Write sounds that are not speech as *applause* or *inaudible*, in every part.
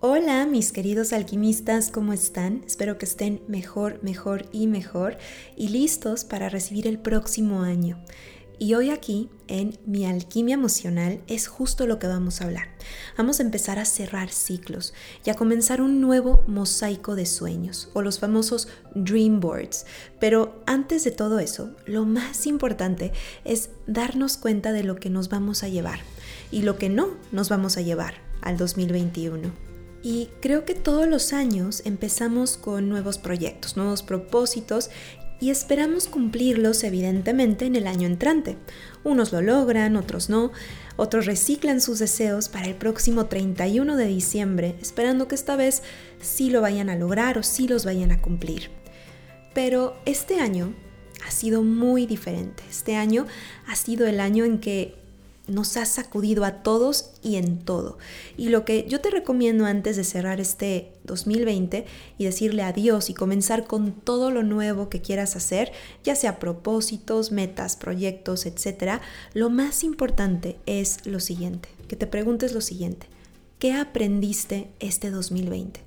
Hola mis queridos alquimistas, ¿cómo están? Espero que estén mejor, mejor y mejor y listos para recibir el próximo año. Y hoy aquí, en Mi Alquimia Emocional, es justo lo que vamos a hablar. Vamos a empezar a cerrar ciclos y a comenzar un nuevo mosaico de sueños, o los famosos Dream Boards. Pero antes de todo eso, lo más importante es darnos cuenta de lo que nos vamos a llevar y lo que no nos vamos a llevar al 2021. Y creo que todos los años empezamos con nuevos proyectos, nuevos propósitos y esperamos cumplirlos evidentemente en el año entrante. Unos lo logran, otros no, otros reciclan sus deseos para el próximo 31 de diciembre, esperando que esta vez sí lo vayan a lograr o sí los vayan a cumplir. Pero este año ha sido muy diferente. Este año ha sido el año en que nos ha sacudido a todos y en todo. Y lo que yo te recomiendo antes de cerrar este 2020 y decirle adiós y comenzar con todo lo nuevo que quieras hacer, ya sea propósitos, metas, proyectos, etc., lo más importante es lo siguiente, que te preguntes lo siguiente, ¿qué aprendiste este 2020?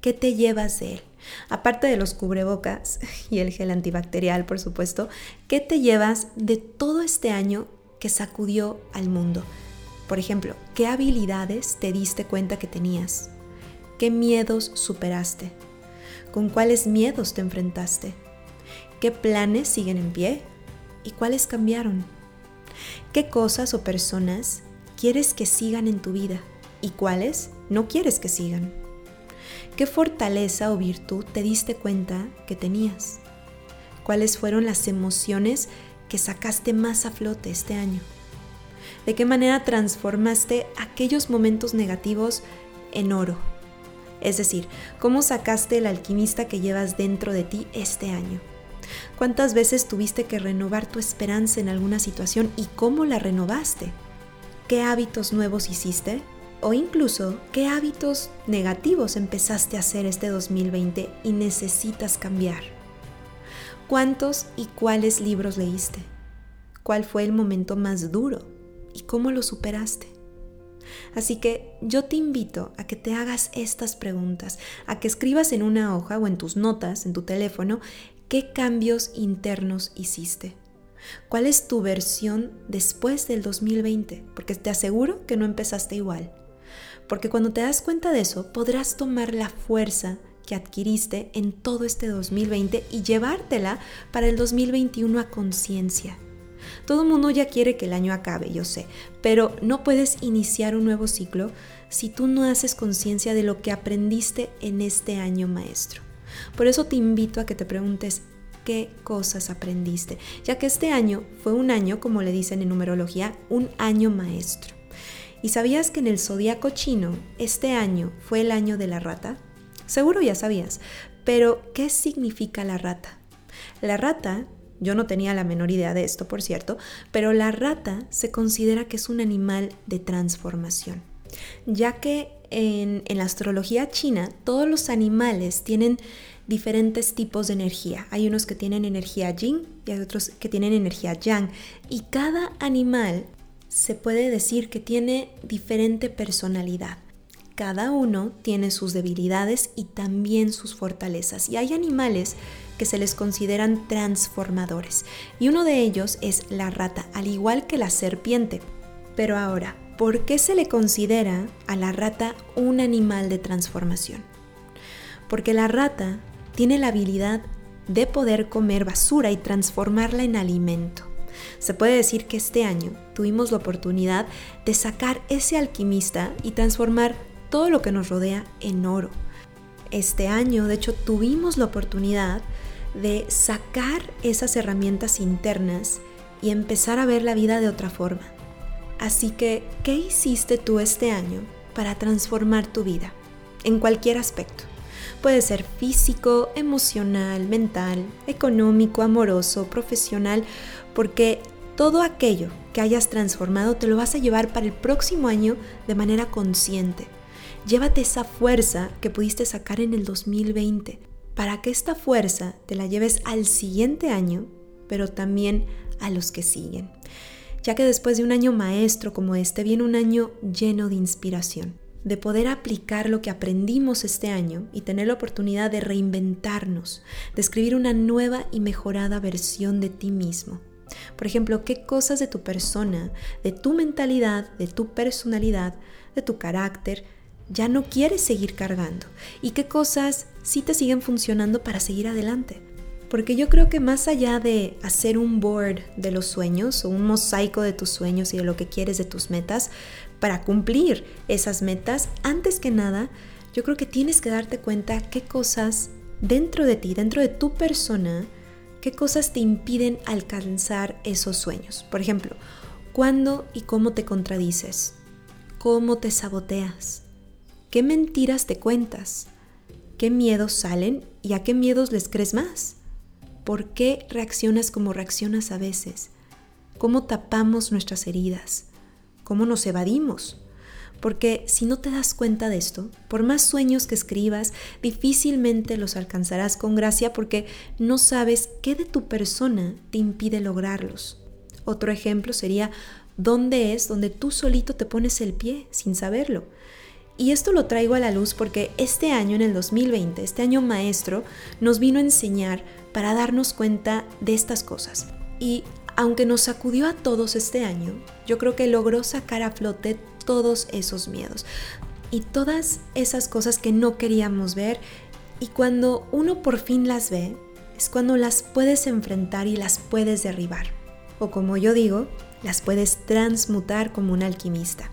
¿Qué te llevas de él? Aparte de los cubrebocas *laughs* y el gel antibacterial, por supuesto, ¿qué te llevas de todo este año que sacudió al mundo. Por ejemplo, ¿qué habilidades te diste cuenta que tenías? ¿Qué miedos superaste? ¿Con cuáles miedos te enfrentaste? ¿Qué planes siguen en pie? ¿Y cuáles cambiaron? ¿Qué cosas o personas quieres que sigan en tu vida? ¿Y cuáles no quieres que sigan? ¿Qué fortaleza o virtud te diste cuenta que tenías? ¿Cuáles fueron las emociones que sacaste más a flote este año? ¿De qué manera transformaste aquellos momentos negativos en oro? Es decir, ¿cómo sacaste el alquimista que llevas dentro de ti este año? ¿Cuántas veces tuviste que renovar tu esperanza en alguna situación y cómo la renovaste? ¿Qué hábitos nuevos hiciste? O incluso, ¿qué hábitos negativos empezaste a hacer este 2020 y necesitas cambiar? ¿Cuántos y cuáles libros leíste? ¿Cuál fue el momento más duro y cómo lo superaste? Así que yo te invito a que te hagas estas preguntas, a que escribas en una hoja o en tus notas, en tu teléfono, qué cambios internos hiciste. ¿Cuál es tu versión después del 2020? Porque te aseguro que no empezaste igual. Porque cuando te das cuenta de eso, podrás tomar la fuerza que adquiriste en todo este 2020 y llevártela para el 2021 a conciencia. Todo mundo ya quiere que el año acabe, yo sé, pero no puedes iniciar un nuevo ciclo si tú no haces conciencia de lo que aprendiste en este año maestro. Por eso te invito a que te preguntes qué cosas aprendiste, ya que este año fue un año, como le dicen en numerología, un año maestro. ¿Y sabías que en el zodiaco chino este año fue el año de la rata? Seguro ya sabías, pero ¿qué significa la rata? La rata, yo no tenía la menor idea de esto, por cierto, pero la rata se considera que es un animal de transformación, ya que en, la astrología china todos los animales tienen diferentes tipos de energía. Hay unos que tienen energía yin y hay otros que tienen energía yang. Y cada animal se puede decir que tiene diferente personalidad. Cada uno tiene sus debilidades y también sus fortalezas. Y hay animales que se les consideran transformadores. Y uno de ellos es la rata, al igual que la serpiente. Pero ahora, ¿por qué se le considera a la rata un animal de transformación? Porque la rata tiene la habilidad de poder comer basura y transformarla en alimento. Se puede decir que este año tuvimos la oportunidad de sacar ese alquimista y transformar todo lo que nos rodea en oro. Este año, de hecho, tuvimos la oportunidad de sacar esas herramientas internas y empezar a ver la vida de otra forma. Así que, ¿qué hiciste tú este año para transformar tu vida? En cualquier aspecto. Puede ser físico, emocional, mental, económico, amoroso, profesional, porque todo aquello que hayas transformado te lo vas a llevar para el próximo año de manera consciente. Llévate esa fuerza que pudiste sacar en el 2020 para que esta fuerza te la lleves al siguiente año, pero también a los que siguen. Ya que después de un año maestro como este viene un año lleno de inspiración, de poder aplicar lo que aprendimos este año y tener la oportunidad de reinventarnos, de escribir una nueva y mejorada versión de ti mismo. Por ejemplo, qué cosas de tu persona, de tu mentalidad, de tu personalidad, de tu carácter, ya no quieres seguir cargando y qué cosas sí te siguen funcionando para seguir adelante. Porque yo creo que más allá de hacer un board de los sueños o un mosaico de tus sueños y de lo que quieres de tus metas, para cumplir esas metas, antes que nada, yo creo que tienes que darte cuenta qué cosas dentro de ti, dentro de tu persona, qué cosas te impiden alcanzar esos sueños. Por ejemplo, cuándo y cómo te contradices, cómo te saboteas, qué mentiras te cuentas, qué miedos salen y a qué miedos les crees más. ¿Por qué reaccionas como reaccionas a veces? ¿Cómo tapamos nuestras heridas? ¿Cómo nos evadimos? Porque si no te das cuenta de esto, por más sueños que escribas, difícilmente los alcanzarás con gracia porque no sabes qué de tu persona te impide lograrlos. Otro ejemplo sería dónde es donde tú solito te pones el pie sin saberlo. Y esto lo traigo a la luz porque este año, en el 2020, este año maestro, nos vino a enseñar para darnos cuenta de estas cosas. Y aunque nos sacudió a todos este año, yo creo que logró sacar a flote todos esos miedos y todas esas cosas que no queríamos ver. Y cuando uno por fin las ve, es cuando las puedes enfrentar y las puedes derribar. O como yo digo, las puedes transmutar como un alquimista.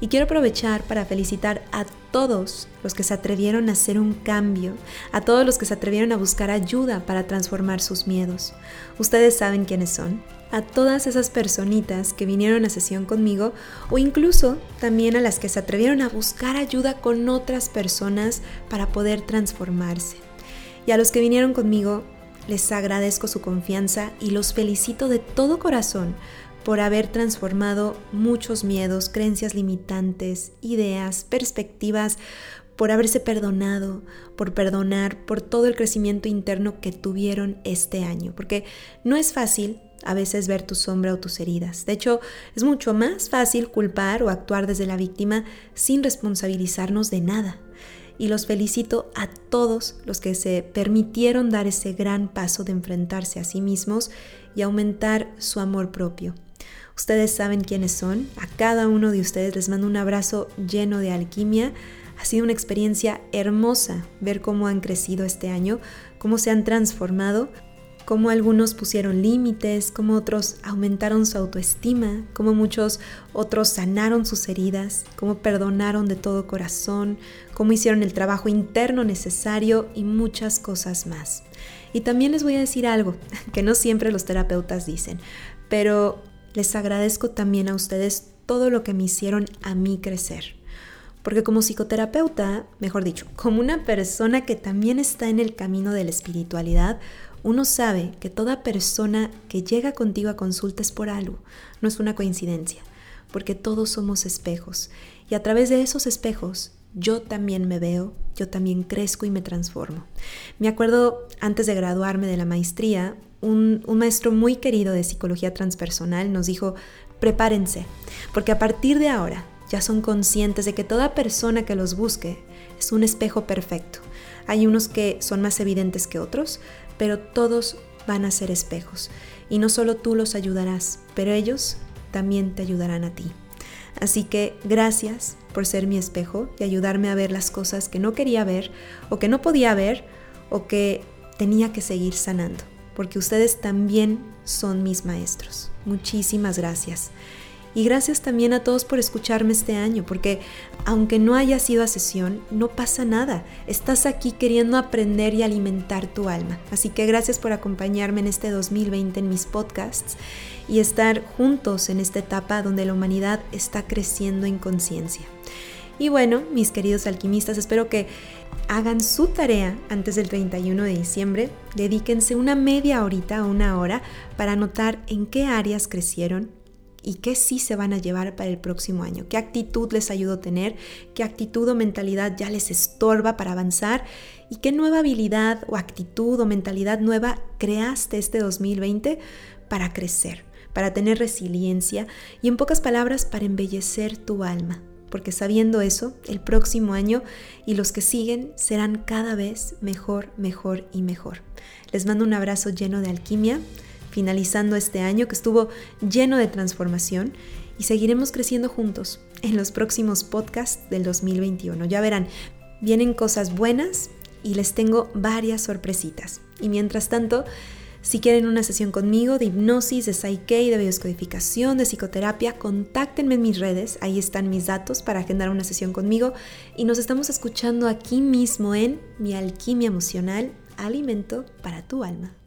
Y quiero aprovechar para felicitar a todos los que se atrevieron a hacer un cambio, a todos los que se atrevieron a buscar ayuda para transformar sus miedos. Ustedes saben quiénes son. A todas esas personitas que vinieron a sesión conmigo o incluso también a las que se atrevieron a buscar ayuda con otras personas para poder transformarse. Y a los que vinieron conmigo, les agradezco su confianza y los felicito de todo corazón por haber transformado muchos miedos, creencias limitantes, ideas, perspectivas, por haberse perdonado, por perdonar, por todo el crecimiento interno que tuvieron este año. Porque no es fácil a veces ver tu sombra o tus heridas. De hecho, es mucho más fácil culpar o actuar desde la víctima sin responsabilizarnos de nada. Y los felicito a todos los que se permitieron dar ese gran paso de enfrentarse a sí mismos y aumentar su amor propio. Ustedes saben quiénes son. A cada uno de ustedes les mando un abrazo lleno de alquimia. Ha sido una experiencia hermosa ver cómo han crecido este año, cómo se han transformado, cómo algunos pusieron límites, cómo otros aumentaron su autoestima, cómo muchos otros sanaron sus heridas, cómo perdonaron de todo corazón, cómo hicieron el trabajo interno necesario y muchas cosas más. Y también les voy a decir algo *laughs* que no siempre los terapeutas dicen, pero les agradezco también a ustedes todo lo que me hicieron a mí crecer. Porque como psicoterapeuta, mejor dicho, como una persona que también está en el camino de la espiritualidad, uno sabe que toda persona que llega contigo a consulta es por algo, no es una coincidencia, porque todos somos espejos y a través de esos espejos yo también me veo, yo también crezco y me transformo. Me acuerdo antes de graduarme de la maestría, un, maestro muy querido de psicología transpersonal nos dijo, prepárense, porque a partir de ahora ya son conscientes de que toda persona que los busque es un espejo perfecto. Hay unos que son más evidentes que otros, pero todos van a ser espejos. Y no solo tú los ayudarás, pero ellos también te ayudarán a ti. Así que gracias por ser mi espejo y ayudarme a ver las cosas que no quería ver o que no podía ver o que tenía que seguir sanando porque ustedes también son mis maestros. Muchísimas gracias. Y gracias también a todos por escucharme este año, porque aunque no haya sido a sesión, no pasa nada. Estás aquí queriendo aprender y alimentar tu alma. Así que gracias por acompañarme en este 2020 en mis podcasts y estar juntos en esta etapa donde la humanidad está creciendo en conciencia. Y bueno, mis queridos alquimistas, espero que hagan su tarea antes del 31 de diciembre. Dedíquense una media horita o una hora para notar en qué áreas crecieron y qué sí se van a llevar para el próximo año. ¿Qué actitud les ayudó a tener? ¿Qué actitud o mentalidad ya les estorba para avanzar? ¿Y qué nueva habilidad o actitud o mentalidad nueva creaste este 2020 para crecer, para tener resiliencia y en pocas palabras para embellecer tu alma? porque sabiendo eso, el próximo año y los que siguen serán cada vez mejor, mejor y mejor. Les mando un abrazo lleno de alquimia, finalizando este año que estuvo lleno de transformación y seguiremos creciendo juntos en los próximos podcasts del 2021. Ya verán, vienen cosas buenas y les tengo varias sorpresitas. Y mientras tanto, si quieren una sesión conmigo de hipnosis, de Psyche, de bioscodificación, de psicoterapia, contáctenme en mis redes, ahí están mis datos para agendar una sesión conmigo y nos estamos escuchando aquí mismo en Mi Alquimia Emocional, Alimento para tu Alma.